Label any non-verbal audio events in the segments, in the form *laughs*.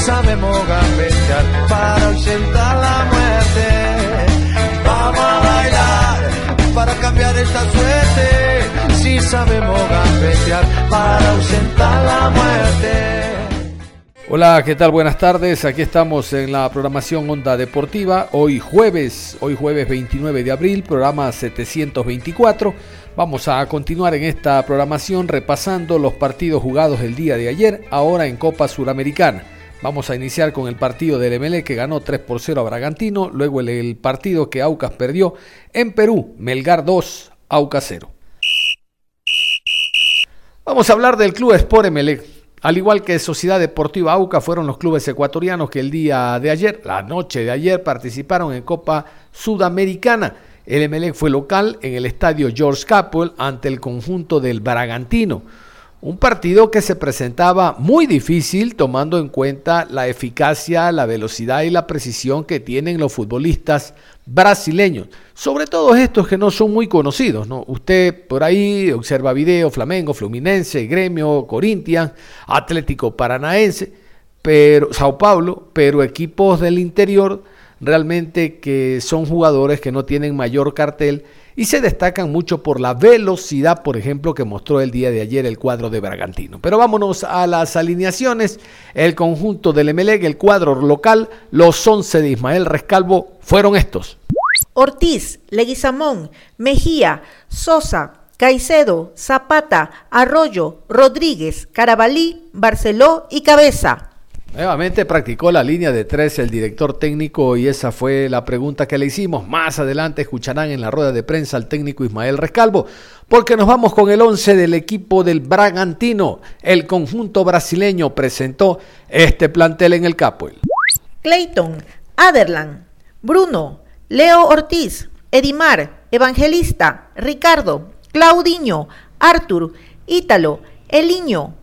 Sabemos gambetear para ausentar la muerte. Vamos a bailar para cambiar esta suerte. Si sabemos gambetear para ausentar la muerte. Hola, ¿qué tal? Buenas tardes. Aquí estamos en la programación Onda Deportiva. Hoy jueves, hoy jueves 29 de abril, programa 724. Vamos a continuar en esta programación repasando los partidos jugados el día de ayer, ahora en Copa Suramericana. Vamos a iniciar con el partido del MLE que ganó 3 por 0 a Bragantino, luego el, partido que Aucas perdió en Perú, Melgar 2, Aucas 0. Vamos a hablar del Club Sport MLE. Al igual que Sociedad Deportiva Aucas fueron los clubes ecuatorianos que el día de ayer, la noche de ayer, participaron en Copa Sudamericana. El MLE fue local en el estadio George Capwell ante el conjunto del Bragantino. Un partido que se presentaba muy difícil tomando en cuenta la eficacia, la velocidad y la precisión que tienen los futbolistas brasileños. Sobre todo estos que no son muy conocidos. ¿no? Usted por ahí observa video, Flamengo, Fluminense, Gremio, Corinthians, Atlético Paranaense, pero, Sao Paulo, pero equipos del interior realmente que son jugadores que no tienen mayor cartel y se destacan mucho por la velocidad, por ejemplo, que mostró el día de ayer el cuadro de Bragantino. Pero vámonos a las alineaciones. El conjunto del Emelec, el cuadro local, los 11 de Ismael Rescalvo fueron estos. Ortiz, Leguizamón, Mejía, Sosa, Caicedo, Zapata, Arroyo, Rodríguez, Carabalí, Barceló y Cabeza. Nuevamente practicó la línea de tres el director técnico y esa fue la pregunta que le hicimos. Más adelante escucharán en la rueda de prensa al técnico Ismael Rescalvo, porque nos vamos con el 11 del equipo del Bragantino. El conjunto brasileño presentó este plantel en el Capoel. Clayton, Aderlan, Bruno, Leo Ortiz, Edimar, Evangelista, Ricardo, Claudinho, Artur, Ítalo, Eliño,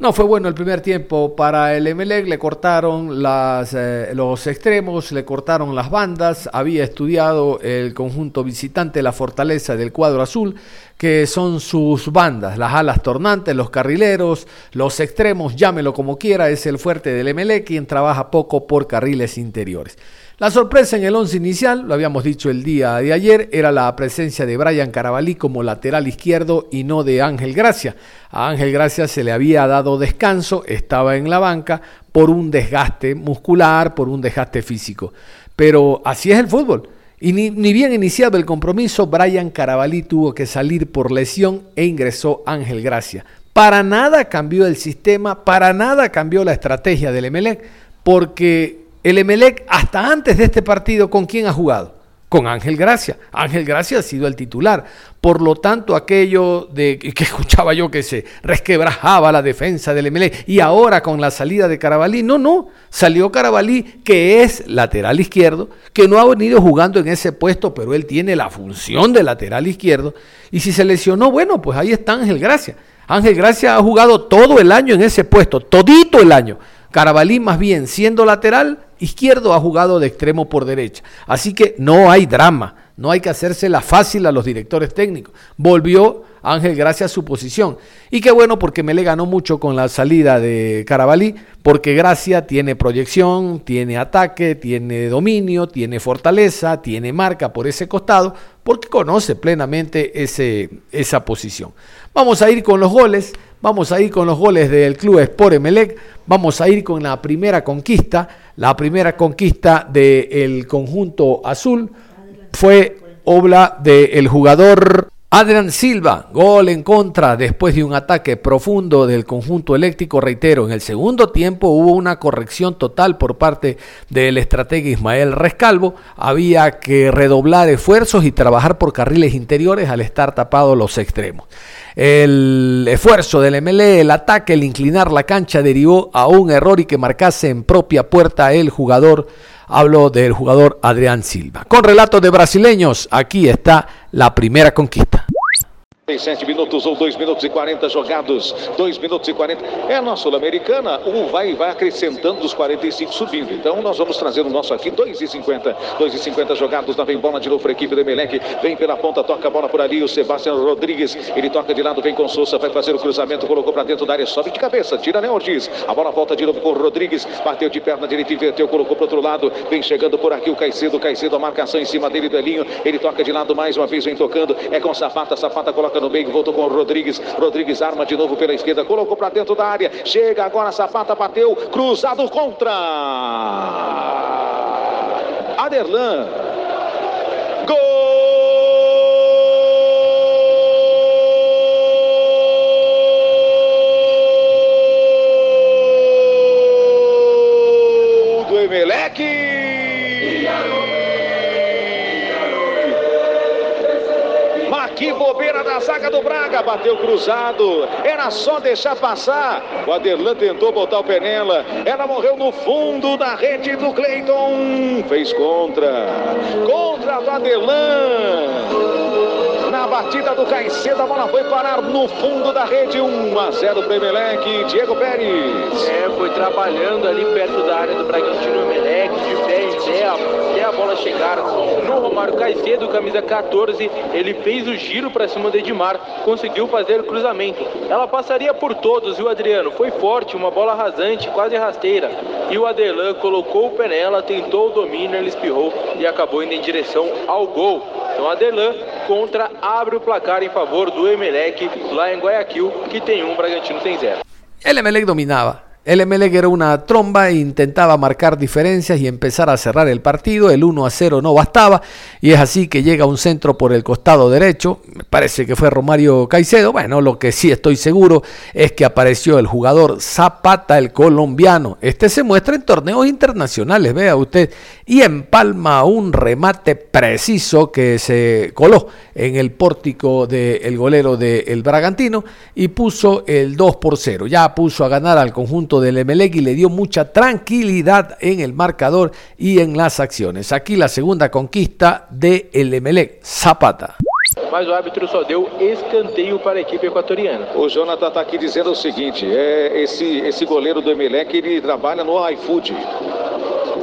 no fue bueno el primer tiempo para el Emelec, le cortaron eh, los extremos, le cortaron las bandas, había estudiado el conjunto visitante la fortaleza del cuadro azul, que son sus bandas, las alas tornantes, los carrileros, los extremos, llámelo como quiera, es el fuerte del Emelec, quien trabaja poco por carriles interiores. La sorpresa en el once inicial, lo habíamos dicho el día de ayer, era la presencia de Brian Carabalí como lateral izquierdo y no de Ángel Gracia. A Ángel Gracia se le había dado descanso, estaba en la banca por un desgaste muscular, por un desgaste físico. Pero así es el fútbol. Y ni, bien iniciado el compromiso, Brian Carabalí tuvo que salir por lesión e ingresó Ángel Gracia. Para nada cambió el sistema, para nada cambió la estrategia del Emelec, porque el Emelec, hasta antes de este partido, ¿con quién ha jugado? Con Ángel Gracia. Ángel Gracia ha sido el titular. Por lo tanto, aquello de que *laughs* escuchaba yo que se resquebrajaba la defensa del Emelec y ahora con la salida de Carabalí, no, no, salió Carabalí que es lateral izquierdo, que no ha venido jugando en ese puesto, pero él tiene la función de lateral izquierdo y si se lesionó, bueno, pues ahí está Ángel Gracia. Ángel Gracia ha jugado todo el año en ese puesto, todito el año. Carabalí más bien siendo lateral izquierdo ha jugado de extremo por derecha. Así que no hay drama, no hay que hacérsela fácil a los directores técnicos. Volvió Ángel Gracia a su posición. Y qué bueno porque me le ganó mucho con la salida de Carabalí, porque Gracia tiene proyección, tiene ataque, tiene dominio, tiene fortaleza, tiene marca por ese costado, porque conoce plenamente ese, esa posición. Vamos a ir con los goles. Vamos a ir con los goles del club Sport Emelec. Vamos a ir con la primera conquista. La primera conquista del conjunto azul fue obra del jugador Adrián Silva, gol en contra después de un ataque profundo del conjunto eléctrico. Reitero, en el segundo tiempo hubo una corrección total por parte del estratega Ismael Rescalvo. Había que redoblar esfuerzos y trabajar por carriles interiores al estar tapados los extremos. El esfuerzo del MLE, el ataque, el inclinar la cancha derivó a un error y que marcase en propia puerta el jugador Hablo del jugador Adrián Silva. Con relatos de brasileños, aquí está la primera conquista. 37 minutos ou 2 minutos e 40 jogados, 2 minutos e 40. É na Sul-Americana, o vai vai acrescentando os 45 subindo. Então nós vamos trazer o nosso aqui, 2 e 50. 2 e 50 jogados, lá vem bola de novo para a equipe do Emelec. Vem pela ponta, toca a bola por ali, o Sebastião Rodrigues. Ele toca de lado, vem com Souza, vai fazer o cruzamento, colocou para dentro da área, sobe de cabeça, tira Léo Ortiz. A bola volta de novo com o Rodrigues, bateu de perna direita, inverteu, colocou para outro lado. Vem chegando por aqui o Caicedo, Caicedo, a marcação em cima dele do Elinho. Ele toca de lado mais uma vez, vem tocando. É com Safata, Safata coloca no meio, voltou com o Rodrigues. Rodrigues arma de novo pela esquerda, colocou para dentro da área. Chega agora, Sapata bateu, cruzado contra. Aderlan. Gol do Emelec. Que bobeira da zaga do Braga. Bateu cruzado. Era só deixar passar. O Aderlan tentou botar o Penela. Ela morreu no fundo da rede do Cleiton. Fez contra. Contra do Aderlan batida do Caicedo, a bola foi parar no fundo da rede, 1 a 0 para Emelec, Diego Pérez. É, foi trabalhando ali perto da área do Bragantino Emelec, de pé em pé, até a bola chegar no Romário Caicedo, camisa 14, ele fez o giro para cima do Edmar, conseguiu fazer o cruzamento. Ela passaria por todos, viu Adriano? Foi forte, uma bola rasante, quase rasteira. E o Adelan colocou o pé nela, tentou o domínio, ele espirrou e acabou indo em direção ao gol. Então Adelan contra abre o placar em favor do Emelec lá em Guayaquil, que tem um, Bragantino tem zero. El Emelec dominava. El Emelec era una tromba e intentaba marcar diferencias y empezar a cerrar el partido. El 1 a 0 no bastaba y es así que llega un centro por el costado derecho. Me parece que fue Romario Caicedo. Bueno, lo que sí estoy seguro es que apareció el jugador Zapata, el colombiano. Este se muestra en torneos internacionales, vea usted, y empalma un remate preciso que se coló en el pórtico del golero del Bragantino y puso el 2 por 0. Ya puso a ganar al conjunto del Emelec y le dio mucha tranquilidad en el marcador y en las acciones. Aquí la segunda conquista de el Emelec, Zapata. Mas o árbitro só deu escanteio para a equipe equatoriana. O Jonathan está aqui dizendo o seguinte: é, esse, esse goleiro do Emelec ele trabalha no iFood.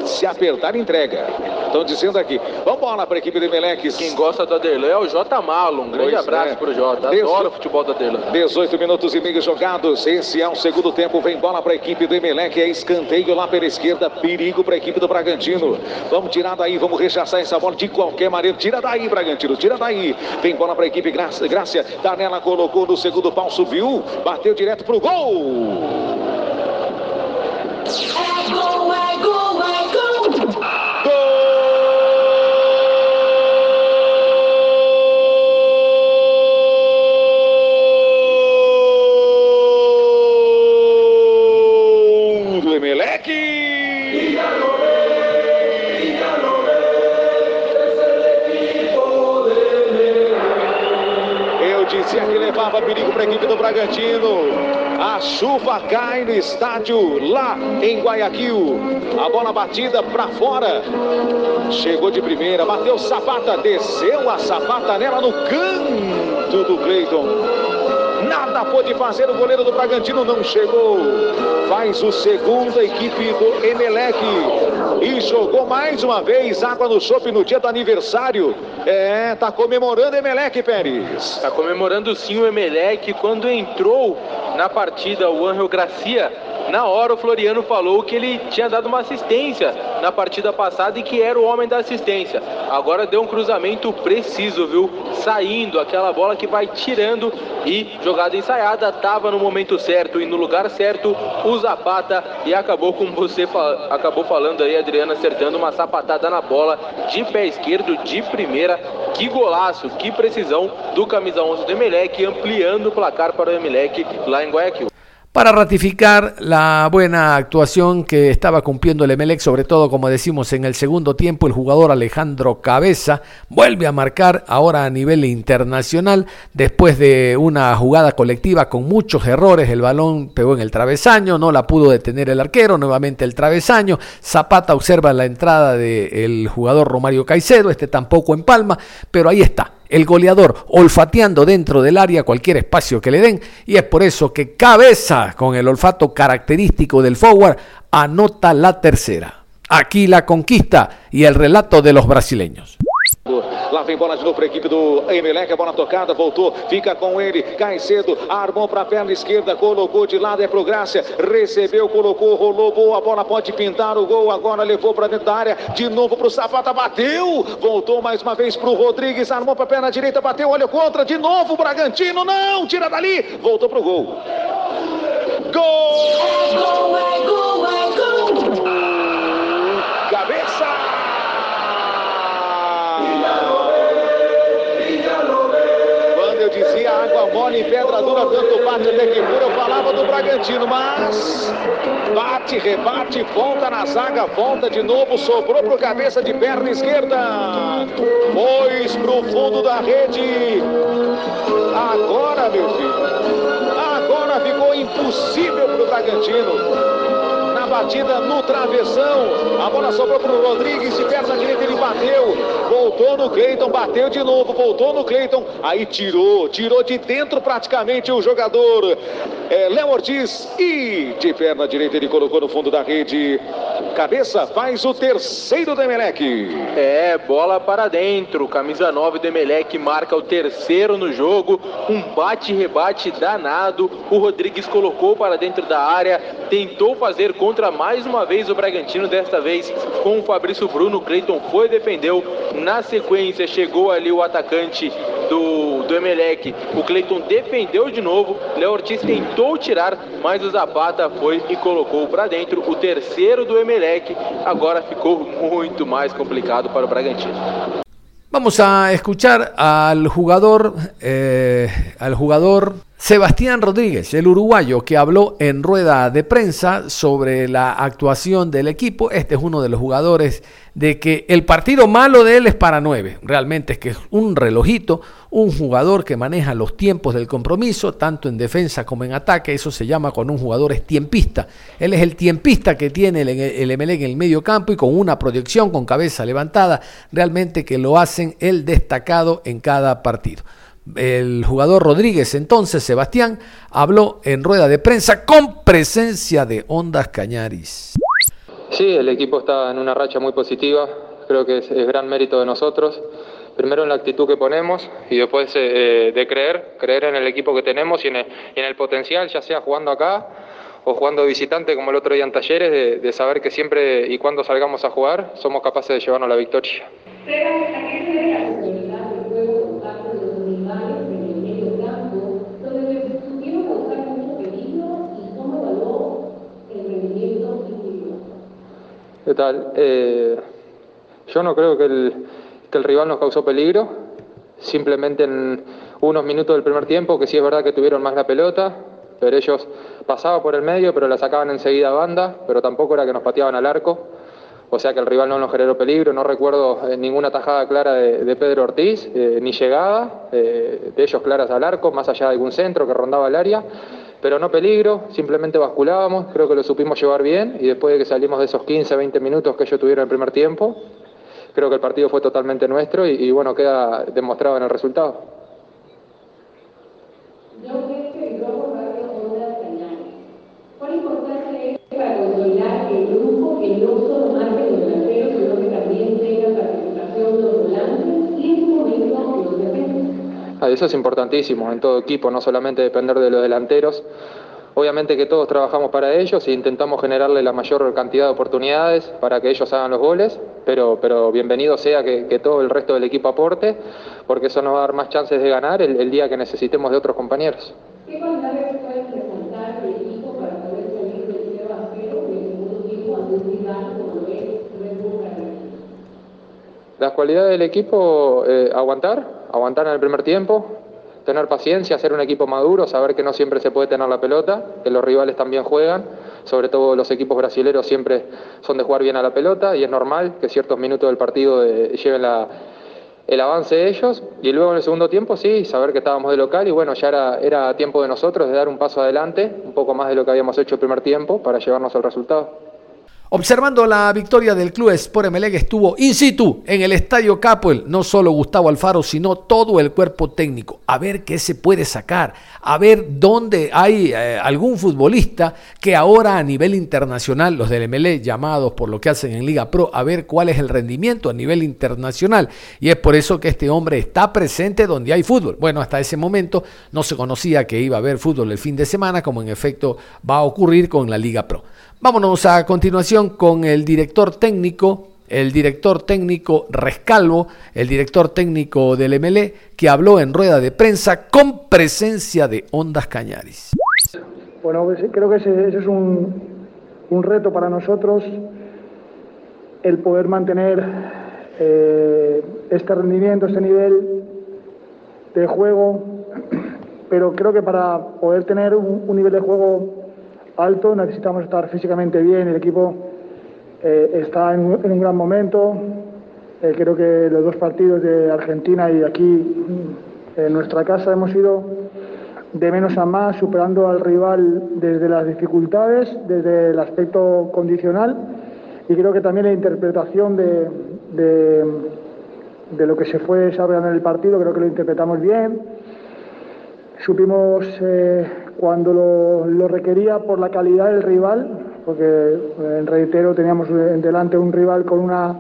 Se apertar, entrega. Estão dizendo aqui. Vamos bola para a equipe do Emelec. Quem gosta do Aderlan é o J Malo. Um grande pois abraço é. para o Jota. Adoro o futebol do Aderlan. 18 minutos e meio jogados. Esse é o segundo tempo. Vem bola para a equipe do Emelec. É escanteio lá pela esquerda. Perigo para a equipe do Bragantino. Vamos tirar daí. Vamos rechaçar essa bola de qualquer maneira. Tira daí, Bragantino. Tira daí. Vem bola para a equipe Grácia. Grácia. Danela colocou no segundo pau. Subiu. Bateu direto para o gol. É gol, é gol, é gol. Gol! levava perigo para a equipe do Bragantino. A chuva cai no estádio lá em Guayaquil. A bola batida para fora. Chegou de primeira, bateu Sapata, desceu a Sapata nela no canto do Cleiton. Nada pôde fazer, o goleiro do Bragantino não chegou. Faz o segundo a equipe do Emelec. E jogou mais uma vez água no chope no dia do aniversário. É, tá comemorando Emelec, Pérez. Tá comemorando sim o Emelec quando entrou na partida o Angel Gracia na hora o Floriano falou que ele tinha dado uma assistência na partida passada e que era o homem da assistência. Agora deu um cruzamento preciso, viu? Saindo aquela bola que vai tirando e jogada ensaiada, estava no momento certo e no lugar certo o Zapata e acabou como você fa acabou falando aí, Adriana, acertando uma sapatada na bola de pé esquerdo de primeira Que golaço, que precisão do camisa 11 do Emelec, ampliando o placar para o Emelec lá em Guayaquil. Para ratificar la buena actuación que estaba cumpliendo el Emelec, sobre todo como decimos en el segundo tiempo, el jugador Alejandro Cabeza vuelve a marcar ahora a nivel internacional después de una jugada colectiva con muchos errores, el balón pegó en el travesaño, no la pudo detener el arquero, nuevamente el travesaño, Zapata observa la entrada del jugador Romario Caicedo, este tampoco en palma, pero ahí está, el goleador olfateando dentro del área cualquier espacio que le den y es por eso que cabeza con el olfato característico del forward anota la tercera. Aquí la conquista y el relato de los brasileños. Lá vem bola de novo para a equipe do Emelec. A bola tocada, voltou, fica com ele. Cai cedo, armou para a perna esquerda, colocou de lado, é pro Grácia. Recebeu, colocou, rolou, boa. A bola pode pintar o gol. Agora levou para dentro da área. De novo para o Zapata, bateu. Voltou mais uma vez para o Rodrigues. Armou para a perna direita, bateu. Olha contra, de novo o Bragantino. Não, tira dali. Voltou para o gol. Gol! É gol, é gol, é dizia água mole e pedra dura, tanto bate até que fura, eu falava do Bragantino, mas bate, rebate, volta na zaga, volta de novo, sobrou pro cabeça de perna esquerda, pois pro fundo da rede. Agora, meu filho, agora ficou impossível pro Bragantino batida no travessão. A bola sobrou para o Rodrigues, de perna direita bateu. Voltou no Cleiton, bateu de novo, voltou no Cleiton. Aí tirou, tirou de dentro praticamente o jogador é, Léo Ortiz. E de perna direita ele colocou no fundo da rede. Cabeça faz o terceiro do Emelec. É, bola para dentro. Camisa 9 do Emelec marca o terceiro no jogo. Um bate-rebate danado. O Rodrigues colocou para dentro da área. Tentou fazer contra mais uma vez o Bragantino, desta vez com o Fabrício Bruno. Cleiton foi, defendeu. Na sequência, chegou ali o atacante do, do Emelec. O Cleiton defendeu de novo. Léo Ortiz tentou tirar, mas o Zapata foi e colocou para dentro. O terceiro do Emelec agora ficou muito mais complicado para o Bragantino. Vamos a escuchar al jugador, eh, al jugador Sebastián Rodríguez, el uruguayo que habló en rueda de prensa sobre la actuación del equipo. Este es uno de los jugadores de que el partido malo de él es para nueve. Realmente es que es un relojito, un jugador que maneja los tiempos del compromiso, tanto en defensa como en ataque. Eso se llama cuando un jugador es tiempista. Él es el tiempista que tiene el, el en el medio campo y con una proyección, con cabeza levantada, realmente que lo hacen el destacado en cada partido. El jugador Rodríguez, entonces Sebastián, habló en rueda de prensa con presencia de Ondas Cañaris. Sí, el equipo está en una racha muy positiva, creo que es, gran mérito de nosotros. Primero en la actitud que ponemos y después eh, de creer, creer en el equipo que tenemos y en el, potencial, ya sea jugando acá o jugando visitante como el otro día en talleres, de, de saber que siempre y cuando salgamos a jugar somos capaces de llevarnos la victoria. ¿Qué tal? Eh, yo no creo que el, rival nos causó peligro, simplemente en unos minutos del primer tiempo, que sí es verdad que tuvieron más la pelota, pero ellos pasaban por el medio, pero la sacaban enseguida a banda, pero tampoco era que nos pateaban al arco, o sea que el rival no nos generó peligro, no recuerdo eh, ninguna tajada clara de, Pedro Ortiz, eh, ni llegada de ellos claras al arco, más allá de algún centro que rondaba el área, pero no peligro, simplemente basculábamos, creo que lo supimos llevar bien y después de que salimos de esos 15, 20 minutos que ellos tuvieron en el primer tiempo, creo que el partido fue totalmente nuestro y, y bueno, queda demostrado en el resultado. Eso es importantísimo en todo equipo, no solamente depender de los delanteros. Obviamente que todos trabajamos para ellos e intentamos generarle la mayor cantidad de oportunidades para que ellos hagan los goles, pero, pero bienvenido sea que, todo el resto del equipo aporte, porque eso nos va a dar más chances de ganar el, el día que necesitemos de otros compañeros. ¿Qué Las cualidades del equipo, eh, aguantar, aguantar en el primer tiempo, tener paciencia, ser un equipo maduro, saber que no siempre se puede tener la pelota, que los rivales también juegan, sobre todo los equipos brasileños siempre son de jugar bien a la pelota y es normal que ciertos minutos del partido eh, lleven el avance de ellos y luego en el segundo tiempo sí, saber que estábamos de local y bueno, ya era, era tiempo de nosotros de dar un paso adelante, un poco más de lo que habíamos hecho el primer tiempo para llevarnos al resultado. Observando la victoria del club Sport Emelec estuvo in situ en el estadio Capoel, no solo Gustavo Alfaro, sino todo el cuerpo técnico, a ver qué se puede sacar, a ver dónde hay eh, algún futbolista que ahora a nivel internacional, los del Emelec llamados por lo que hacen en Liga Pro, a ver cuál es el rendimiento a nivel internacional. Y es por eso que este hombre está presente donde hay fútbol. Bueno, hasta ese momento no se conocía que iba a haber fútbol el fin de semana, como en efecto va a ocurrir con la Liga Pro. Vámonos a continuación con el director técnico, el director técnico Rescalvo, el director técnico del MLE, que habló en rueda de prensa con presencia de Ondas Cañaris. Bueno, pues, creo que ese, es un, un, reto para nosotros, el poder mantener eh, este rendimiento, este nivel de juego, *clears throat* pero creo que para poder tener un, un nivel de juego alto, necesitamos estar físicamente bien, el equipo eh, está en, un gran momento, eh, creo que los dos partidos de Argentina y aquí mm, en nuestra casa hemos ido de menos a más, superando al rival desde las dificultades, desde el aspecto condicional y creo que también la interpretación de, de, lo que se fue desarrollando en el partido, creo que lo interpretamos bien. Supimos eh, cuando lo, requería por la calidad del rival, porque en reitero teníamos en delante un rival con una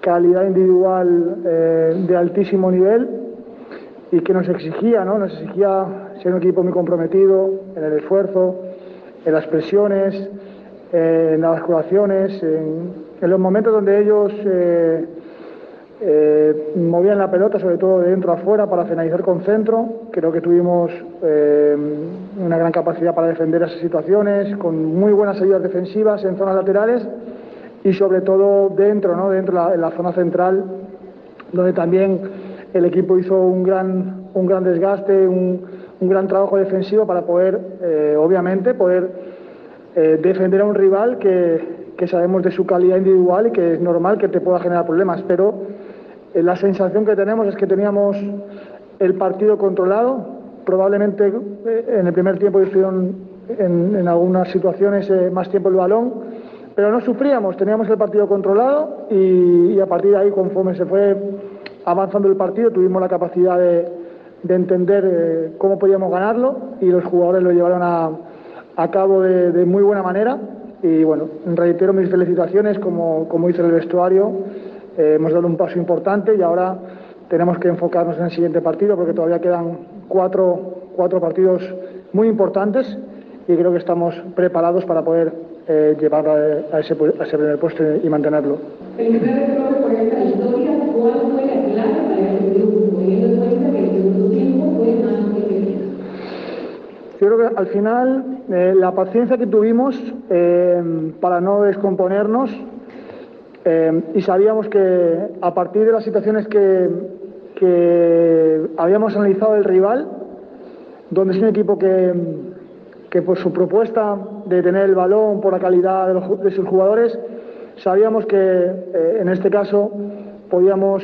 calidad individual eh, de altísimo nivel y que nos exigía, ¿no? Nos exigía ser un equipo muy comprometido en el esfuerzo, en las presiones, en las curaciones, en, los momentos donde ellos eh, eh, movían la pelota, sobre todo de dentro a fuera, para finalizar con centro. Creo que tuvimos eh, una gran capacidad para defender esas situaciones, con muy buenas ayudas defensivas en zonas laterales y sobre todo dentro, ¿no? dentro en la zona central, donde también el equipo hizo un gran, un gran desgaste, un, gran trabajo defensivo para poder, eh, obviamente, poder defender a un rival que, que sabemos de su calidad individual y que es normal que te pueda generar problemas, pero la sensación que tenemos es que teníamos el partido controlado. Probablemente eh, en el primer tiempo estuvieron en, algunas situaciones eh, más tiempo el balón, pero no sufríamos, teníamos el partido controlado y, a partir de ahí, conforme se fue avanzando el partido, tuvimos la capacidad de, entender cómo podíamos ganarlo y los jugadores lo llevaron a, cabo de, muy buena manera. Y bueno, reitero mis felicitaciones como, como hizo el vestuario eh, hemos dado un paso importante y ahora tenemos que enfocarnos en el siguiente partido porque todavía quedan cuatro, cuatro partidos muy importantes y creo que estamos preparados para poder eh, llevar a, ese, a, ese, primer puesto y mantenerlo. Yo creo que al final eh, la paciencia que tuvimos para no descomponernos eh, y sabíamos que a partir de las situaciones que, habíamos analizado del rival, donde es un equipo que, por su propuesta de tener el balón, por la calidad de, sus jugadores, sabíamos que eh, en este caso podíamos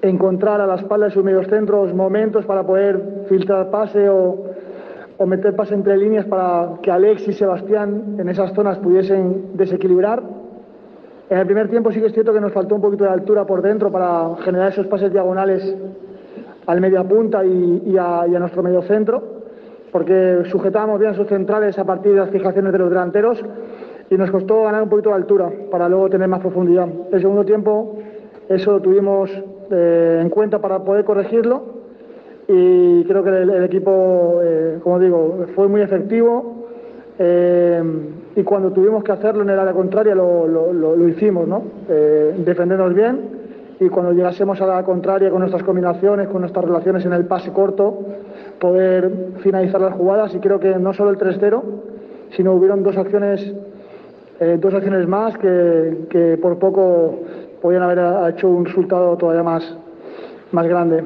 encontrar a la espalda de sus medios centros momentos para poder filtrar pase o, o meter pase entre líneas para que Alex y Sebastián en esas zonas pudiesen desequilibrar en el primer tiempo sí que es cierto que nos faltó un poquito de altura por dentro para generar esos pases diagonales al media punta y, a, nuestro medio centro, porque sujetábamos bien sus centrales a partir de las fijaciones de los delanteros y nos costó ganar un poquito de altura para luego tener más profundidad. El segundo tiempo eso lo tuvimos eh, en cuenta para poder corregirlo y creo que el, equipo, eh, como digo, fue muy efectivo. Eh, y cuando tuvimos que hacerlo en el área contraria lo, hicimos, ¿no? Eh, defendernos bien y cuando llegásemos a la contraria con nuestras combinaciones, con nuestras relaciones en el pase corto, poder finalizar las jugadas y creo que no solo el 3-0, sino hubieron dos acciones, eh, dos acciones más que, por poco podían haber hecho un resultado todavía más, más grande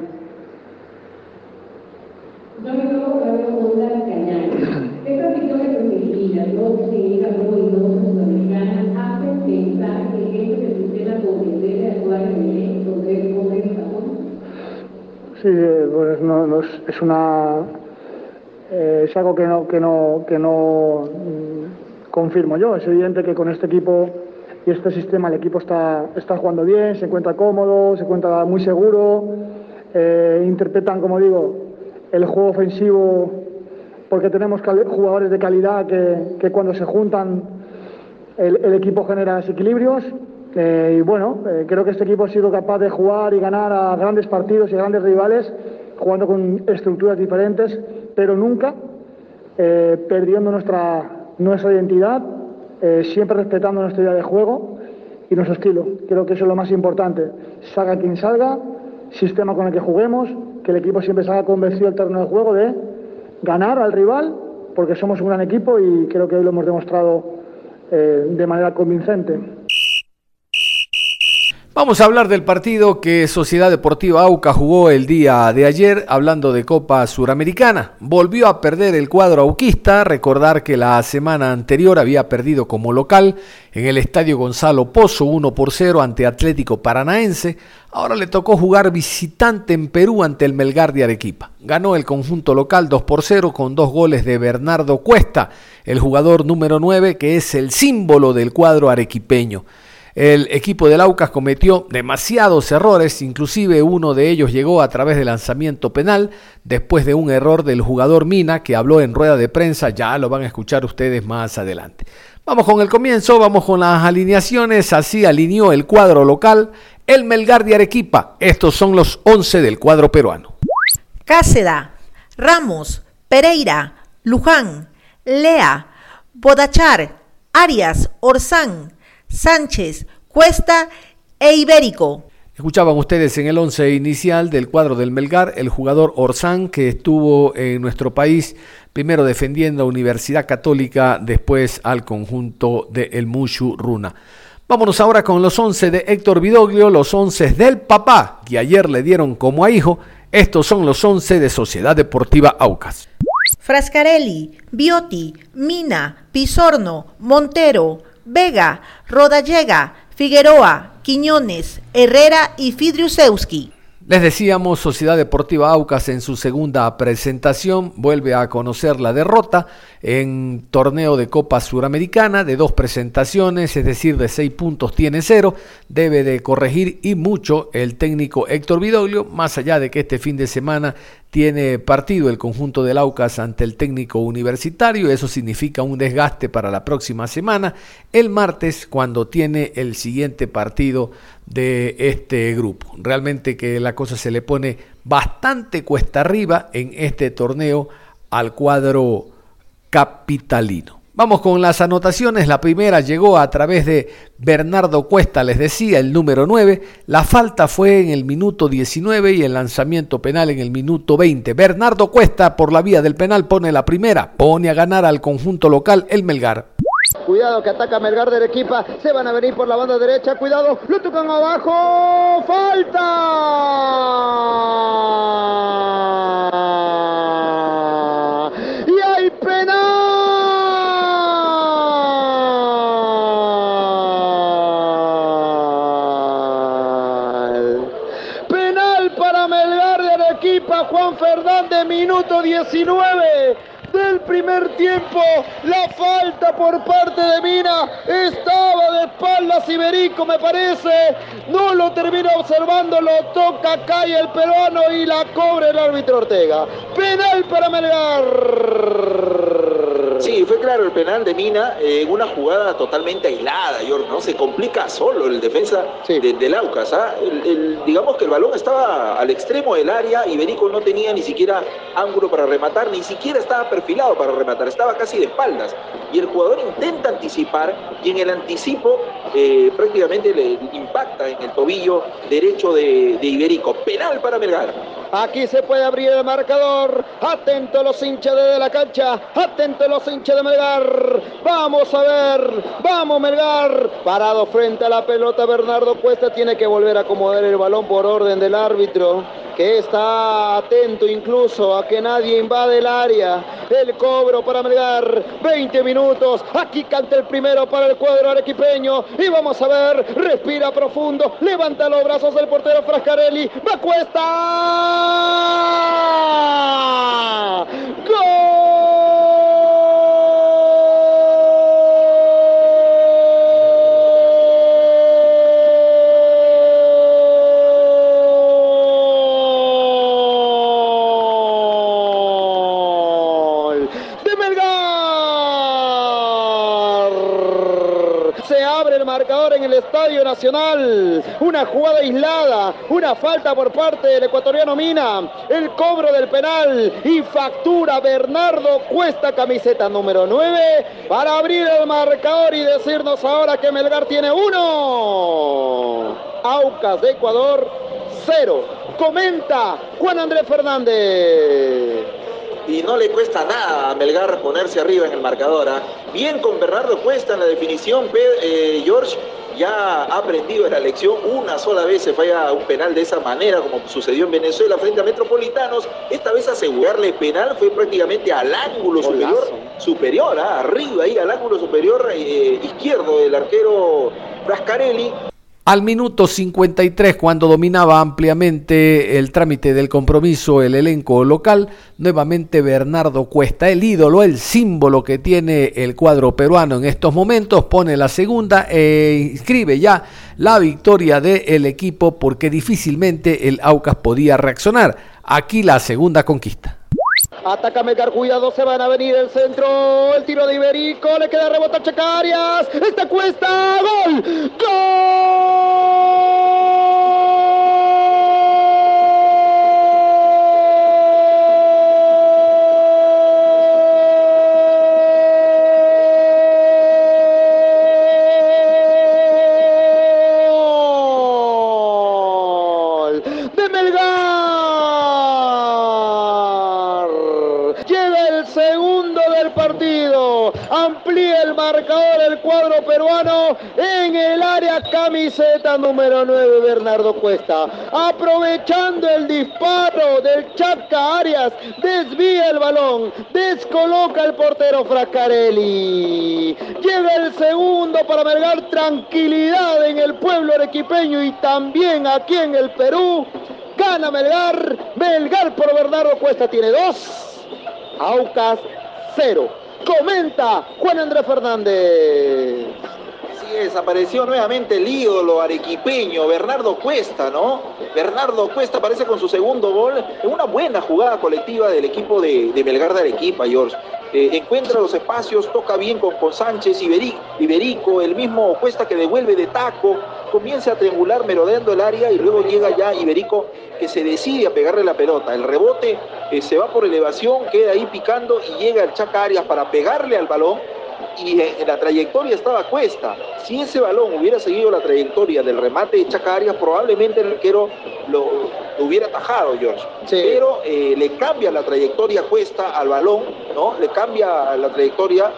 tomo con una cañada. Estas victorias conseguidas, dos seguidas, dos dos sudamericanas, hacen pensar que esto que sistema convencer a actuar en el donde comer en Japón. Sí, pues no, no es, es una eh, es algo que no que no que no mm, confirmo yo. Es evidente que con este equipo y este sistema el equipo está, está jugando bien, se encuentra cómodo, se encuentra muy seguro, eh, interpretan, como digo, el juego ofensivo porque tenemos jugadores de calidad que, que cuando se juntan el, equipo genera desequilibrios eh, y bueno, eh, creo que este equipo ha sido capaz de jugar y ganar a grandes partidos y grandes rivales jugando con estructuras diferentes, pero nunca eh, perdiendo nuestra, nuestra identidad siempre respetando nuestra idea de juego y nuestro estilo. Creo que eso es lo más importante. Salga quien salga, sistema con el que juguemos, que el equipo siempre salga convencido del terreno de juego de ganar al rival, porque somos un gran equipo y creo que hoy lo hemos demostrado eh, de manera convincente. Vamos a hablar del partido que Sociedad Deportiva Auca jugó el día de ayer, hablando de Copa Suramericana. Volvió a perder el cuadro auquista, recordar que la semana anterior había perdido como local en el Estadio Gonzalo Pozo 1 por 0 ante Atlético Paranaense. Ahora le tocó jugar visitante en Perú ante el Melgar de Arequipa. Ganó el conjunto local 2 por 0 con dos goles de Bernardo Cuesta, el jugador número 9 que es el símbolo del cuadro arequipeño. El equipo del Aucas cometió demasiados errores, inclusive uno de ellos llegó a través de lanzamiento penal, después de un error del jugador Mina que habló en rueda de prensa, ya lo van a escuchar ustedes más adelante. Vamos con el comienzo, vamos con las alineaciones, así alineó el cuadro local el Melgar de Arequipa. Estos son los 11 del cuadro peruano. Cáceda, Ramos, Pereira, Luján, Lea, Bodachar, Arias, Orzán, Sánchez, Cuesta e Ibérico. Escuchaban ustedes en el once inicial del cuadro del Melgar el jugador Orsán que estuvo en nuestro país primero defendiendo a Universidad Católica, después al conjunto de El Mushu Runa. Vámonos ahora con los once de Héctor Vidoglio, los once del papá que ayer le dieron como a hijo. Estos son los once de Sociedad Deportiva Aucas. Frascarelli, Bioti, Mina, Pisorno, Montero, Vega, Rodallega, Figueroa, Quiñones, Herrera y Fidriusewski. Les decíamos, Sociedad Deportiva Aucas en su segunda presentación vuelve a conocer la derrota en torneo de Copa Suramericana de dos presentaciones, es decir, de seis puntos tiene cero, debe de corregir y mucho el técnico Héctor Vidoglio, más allá de que este fin de semana tiene partido el conjunto del Aucas ante el técnico universitario, eso significa un desgaste para la próxima semana, el martes cuando tiene el siguiente partido de este grupo. Realmente que la cosa se le pone bastante cuesta arriba en este torneo al cuadro capitalino. Vamos con las anotaciones. La primera llegó a través de Bernardo Cuesta, les decía, el número 9. La falta fue en el minuto 19 y el lanzamiento penal en el minuto 20. Bernardo Cuesta, por la vía del penal, pone la primera. Pone a ganar al conjunto local el Melgar. Cuidado que ataca Melgar de Arequipa. Se van a venir por la banda derecha. Cuidado. Lo tocan abajo. ¡Falta! Y hay penal. Penal para Melgar de Arequipa. Juan Fernández, minuto 19 del primer tiempo. La falta por parte de Mina estaba de espaldas Iberico, me parece. No lo termina observando, lo toca, cae el peruano y la cobra el árbitro Ortega. Penal para Melgar. Sí, fue claro el penal de Mina en una jugada totalmente aislada, ¿no? Se complica solo el defensa de, del Aucas. ¿ah? El, el, digamos que el balón estaba al extremo del área, Iberico no tenía ni siquiera ángulo para rematar, ni siquiera estaba perfilado para rematar, estaba casi de espaldas. Y el jugador intenta anticipar y en el anticipo eh, prácticamente le impacta en el tobillo derecho de, de Iberico. Penal para Melgar. Aquí se puede abrir el marcador. Atento los hinchas de la cancha. Atento los hinchas de Melgar. Vamos a ver. Vamos Melgar. Parado frente a la pelota Bernardo Cuesta. Tiene que volver a acomodar el balón por orden del árbitro que está atento incluso a que nadie invade el área. El cobro para Melgar, 20 minutos. Aquí canta el primero para el cuadro arequipeño. Y vamos a ver, respira profundo, levanta los brazos del portero Frascarelli. ¡Va cuesta! ¡Gol! Nacional. Una jugada aislada, una falta por parte del ecuatoriano Mina. El cobro del penal y factura Bernardo Cuesta, camiseta número 9, para abrir el marcador y decirnos ahora que Melgar tiene uno. Aucas de Ecuador, cero. Comenta Juan Andrés Fernández. y no le cuesta nada a Melgar ponerse arriba en el marcador. ¿ah? Bien con Bernardo Cuesta en la definición, eh, George ya ha aprendido la lección. Una sola vez se falla un penal de esa manera, como sucedió en Venezuela frente a Metropolitanos. Esta vez asegurarle penal fue prácticamente al ángulo superior, superior, ¿ah? arriba ahí, al ángulo superior eh, izquierdo del arquero Frascarelli. Al minuto 53, cuando dominaba ampliamente el trámite del compromiso el elenco local, nuevamente Bernardo Cuesta, el ídolo, el símbolo que tiene el cuadro peruano en estos momentos, pone la segunda e inscribe ya la victoria del equipo porque difícilmente el Aucas podía reaccionar. Aquí la segunda conquista. Ataca Melgar, cuidado, se van a venir el centro, el tiro de Iberico, le queda rebota a Chacarias, esta cuesta, gol, gol marcador el cuadro peruano en el área camiseta número 9 Bernardo Cuesta. Aprovechando el disparo del Chaca Arias, desvía el balón, descoloca el portero Frascarelli. Llega el segundo para Melgar tranquilidad en el pueblo arequipeño y también aquí en el Perú. Gana Melgar, Melgar por Bernardo Cuesta tiene dos. Aucas, cero. Comenta Juan Andrés Fernández. Así es, apareció nuevamente el ídolo arequipeño, Bernardo Cuesta, ¿no? Bernardo Cuesta aparece con su segundo gol en una buena jugada colectiva del equipo de, de Melgar de Arequipa, George. Eh, encuentra los espacios, toca bien con, con Sánchez, Iberi- Iberico, el mismo Cuesta que devuelve de taco, comienza a triangular merodeando el área y luego llega ya Iberico que se decide a pegarle la pelota. El rebote eh, se va por elevación, queda ahí picando y llega el Chaca Arias para pegarle al balón y eh, en la trayectoria estaba Cuesta. Si ese balón hubiera seguido la trayectoria del remate de Chaca Arias, probablemente el arquero lo, lo hubiera atajado, George. Pero eh, le cambia la trayectoria Cuesta al balón, ¿no? Le cambia la trayectoria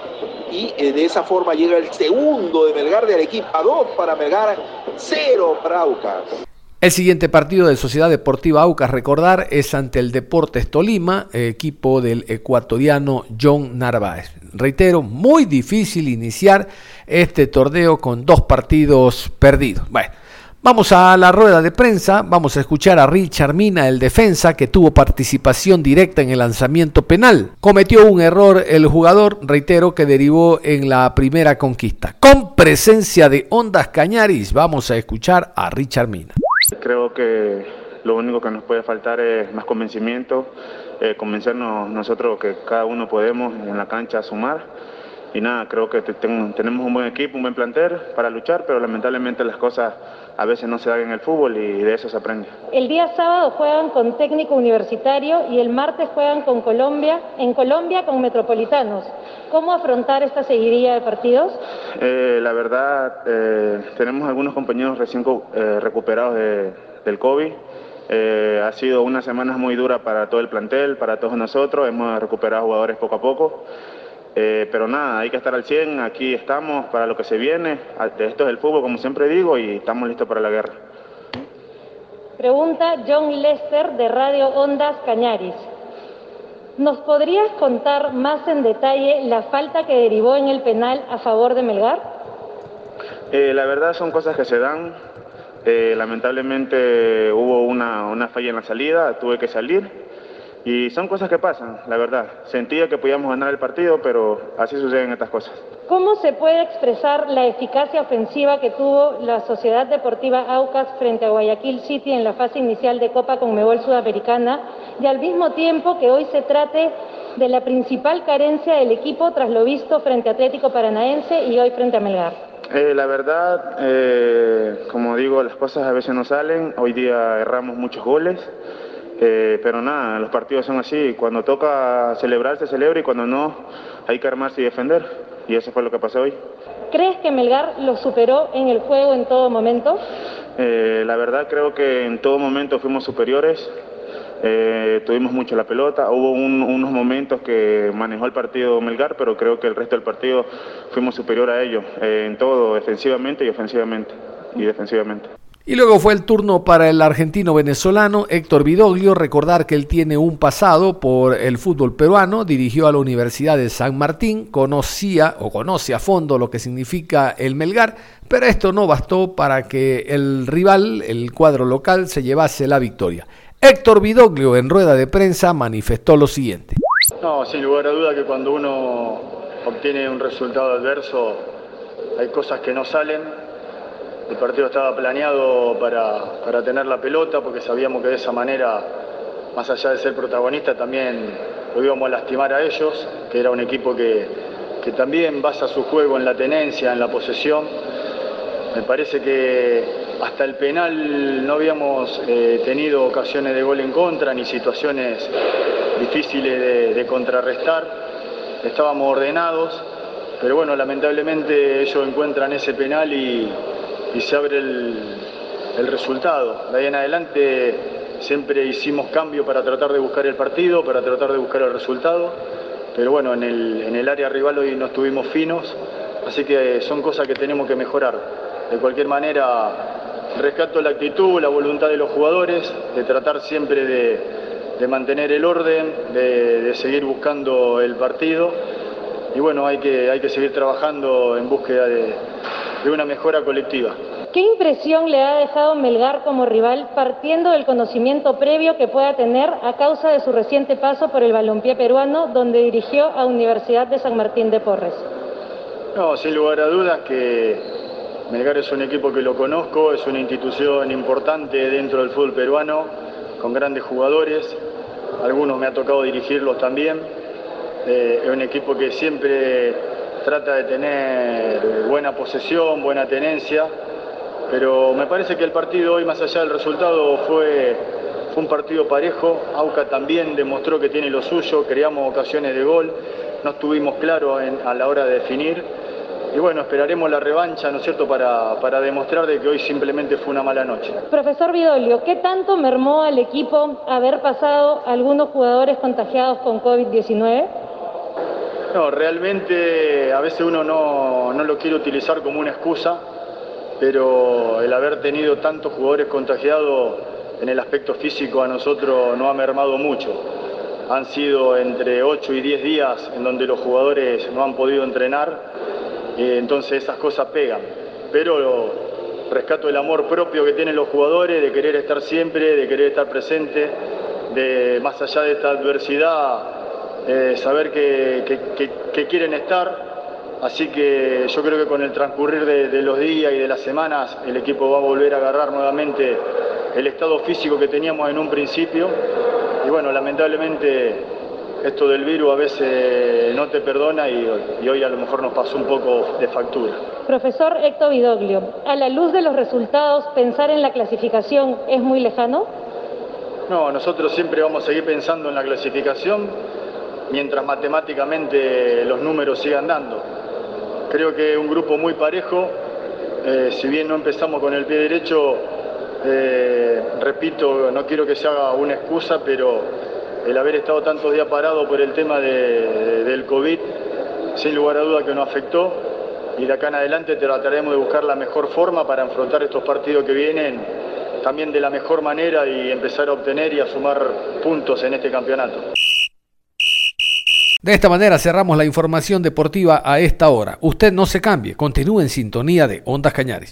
y eh, de esa forma llega el segundo de Melgar de Arequipa, dos para Melgar, cero para Aucas. El siguiente partido de Sociedad Deportiva Aucas, recordar, es ante el Deportes Tolima, eh, equipo del ecuatoriano John Narváez. Reitero, muy difícil iniciar este torneo con dos partidos perdidos. Bueno, vamos a la rueda de prensa, vamos a escuchar a Richard Mina, el defensa, que tuvo participación directa en el lanzamiento penal. Cometió un error el jugador, reitero, que derivó en la primera conquista. Con presencia de Ondas Cañaris, vamos a escuchar a Richard Mina. Creo que lo único que nos puede faltar es más convencimiento, eh, convencernos nosotros que cada uno podemos en la cancha sumar. Y nada, creo que te- ten- tenemos un buen equipo, un buen plantel para luchar, pero lamentablemente las cosas a veces no se dan en el fútbol y de eso se aprende. El día sábado juegan con técnico universitario y el martes juegan con Colombia, en Colombia con Metropolitanos. ¿Cómo afrontar esta seguidilla de partidos? Eh, la verdad, eh, tenemos algunos compañeros recién eh, recuperados de- del COVID Eh, ha sido unas semanas muy duras para todo el plantel, para todos nosotros. Hemos recuperado jugadores poco a poco. Eh, pero nada, hay que estar al 100. Aquí estamos para lo que se viene. Esto es el fútbol, como siempre digo, y estamos listos para la guerra. Pregunta John Lester de Radio Ondas Cañaris. ¿Nos podrías contar más en detalle la falta que derivó en el penal a favor de Melgar? Eh, la verdad son cosas que se dan. Eh, lamentablemente hubo una, una falla en la salida, tuve que salir y son cosas que pasan, la verdad. Sentía que podíamos ganar el partido, pero así suceden estas cosas. ¿Cómo se puede expresar la eficacia ofensiva que tuvo la Sociedad Deportiva Aucas frente a Guayaquil City en la fase inicial de Copa Conmebol Sudamericana y al mismo tiempo que hoy se trate de la principal carencia del equipo tras lo visto frente a Atlético Paranaense y hoy frente a Melgar? Eh, la verdad, eh, como digo, las cosas a veces no salen. Hoy día erramos muchos goles. Eh, pero nada, los partidos son así. Cuando toca celebrar, se celebra y cuando no, hay que armarse y defender. Y eso fue lo que pasó hoy. ¿Crees que Melgar lo superó en el juego en todo momento? Eh, la verdad creo que en todo momento fuimos superiores. Eh, tuvimos mucho la pelota, hubo unos momentos que manejó el partido Melgar, pero creo que el resto del partido fuimos superior a ellos, en todo, defensivamente y ofensivamente, y defensivamente. Y luego fue el turno para el argentino venezolano Héctor Vidoglio, recordar que él tiene un pasado por el fútbol peruano, dirigió a la Universidad de San Martín, conocía o conoce a fondo lo que significa el Melgar, pero esto no bastó para que el rival, el cuadro local, se llevase la victoria. Héctor Vidoglio en rueda de prensa manifestó lo siguiente. No, sin lugar a duda que cuando uno obtiene un resultado adverso hay cosas que no salen, el partido estaba planeado para, tener la pelota porque sabíamos que de esa manera, más allá de ser protagonista, también lo íbamos a lastimar a ellos, que era un equipo que, también basa su juego en la tenencia, en la posesión. Me parece que hasta el penal no habíamos eh, tenido ocasiones de gol en contra ni situaciones difíciles de contrarrestar. Estábamos ordenados, pero bueno, lamentablemente ellos encuentran ese penal y, y se abre el, resultado. De ahí en adelante siempre hicimos cambio para tratar de buscar el partido, para tratar de buscar el resultado, pero bueno, en el, en el área rival hoy no estuvimos finos, así que son cosas que tenemos que mejorar. De cualquier manera, rescato la actitud, la voluntad de los jugadores, de tratar siempre de, mantener el orden, de, seguir buscando el partido. Y bueno, hay que, hay que seguir trabajando en búsqueda de, de una mejora colectiva. ¿Qué impresión le ha dejado Melgar como rival partiendo del conocimiento previo que pueda tener a causa de su reciente paso por el balompié peruano donde dirigió a Universidad de San Martín de Porres? No, sin lugar a dudas que Melgar es un equipo que lo conozco, es una institución importante dentro del fútbol peruano, con grandes jugadores, algunos me ha tocado dirigirlos también, eh, es un equipo que siempre trata de tener buena posesión, buena tenencia, pero me parece que el partido hoy, más allá del resultado, fue, un partido parejo. Auca también demostró que tiene lo suyo, creamos ocasiones de gol, no estuvimos claros a la hora de definir. Y bueno, esperaremos la revancha, ¿no es cierto?, para, para demostrar de que hoy simplemente fue una mala noche. Profesor Vidolio, ¿qué tanto mermó al equipo haber pasado algunos jugadores contagiados con COVID-19? No, realmente a veces uno no, lo quiere utilizar como una excusa, pero el haber tenido tantos jugadores contagiados en el aspecto físico a nosotros no ha mermado mucho. Han sido entre 8 y 10 días en donde los jugadores no han podido entrenar, eh, entonces esas cosas pegan. Pero rescato el amor propio que tienen los jugadores de querer estar siempre, de querer estar presente, de más allá de esta adversidad eh, saber que, quieren estar. Así que yo creo que con el transcurrir de, los días y de las semanas el equipo va a volver a agarrar nuevamente el estado físico que teníamos en un principio. Y bueno, lamentablemente esto del virus a veces no te perdona y, y, hoy a lo mejor nos pasó un poco de factura. Profesor Héctor Vidoglio, a la luz de los resultados, ¿pensar en la clasificación es muy lejano? No, nosotros siempre vamos a seguir pensando en la clasificación mientras matemáticamente los números sigan dando. Creo que un grupo muy parejo, eh, si bien no empezamos con el pie derecho, Eh, repito, no quiero que se haga una excusa, pero el haber estado tantos días parado por el tema del COVID, sin lugar a duda que nos afectó. Y de acá en adelante trataremos de buscar la mejor forma para enfrentar estos partidos que vienen también de la mejor manera y empezar a obtener y a sumar puntos en este campeonato. De esta manera cerramos la información deportiva a esta hora. Usted no se cambie, continúe en sintonía de Ondas Cañares.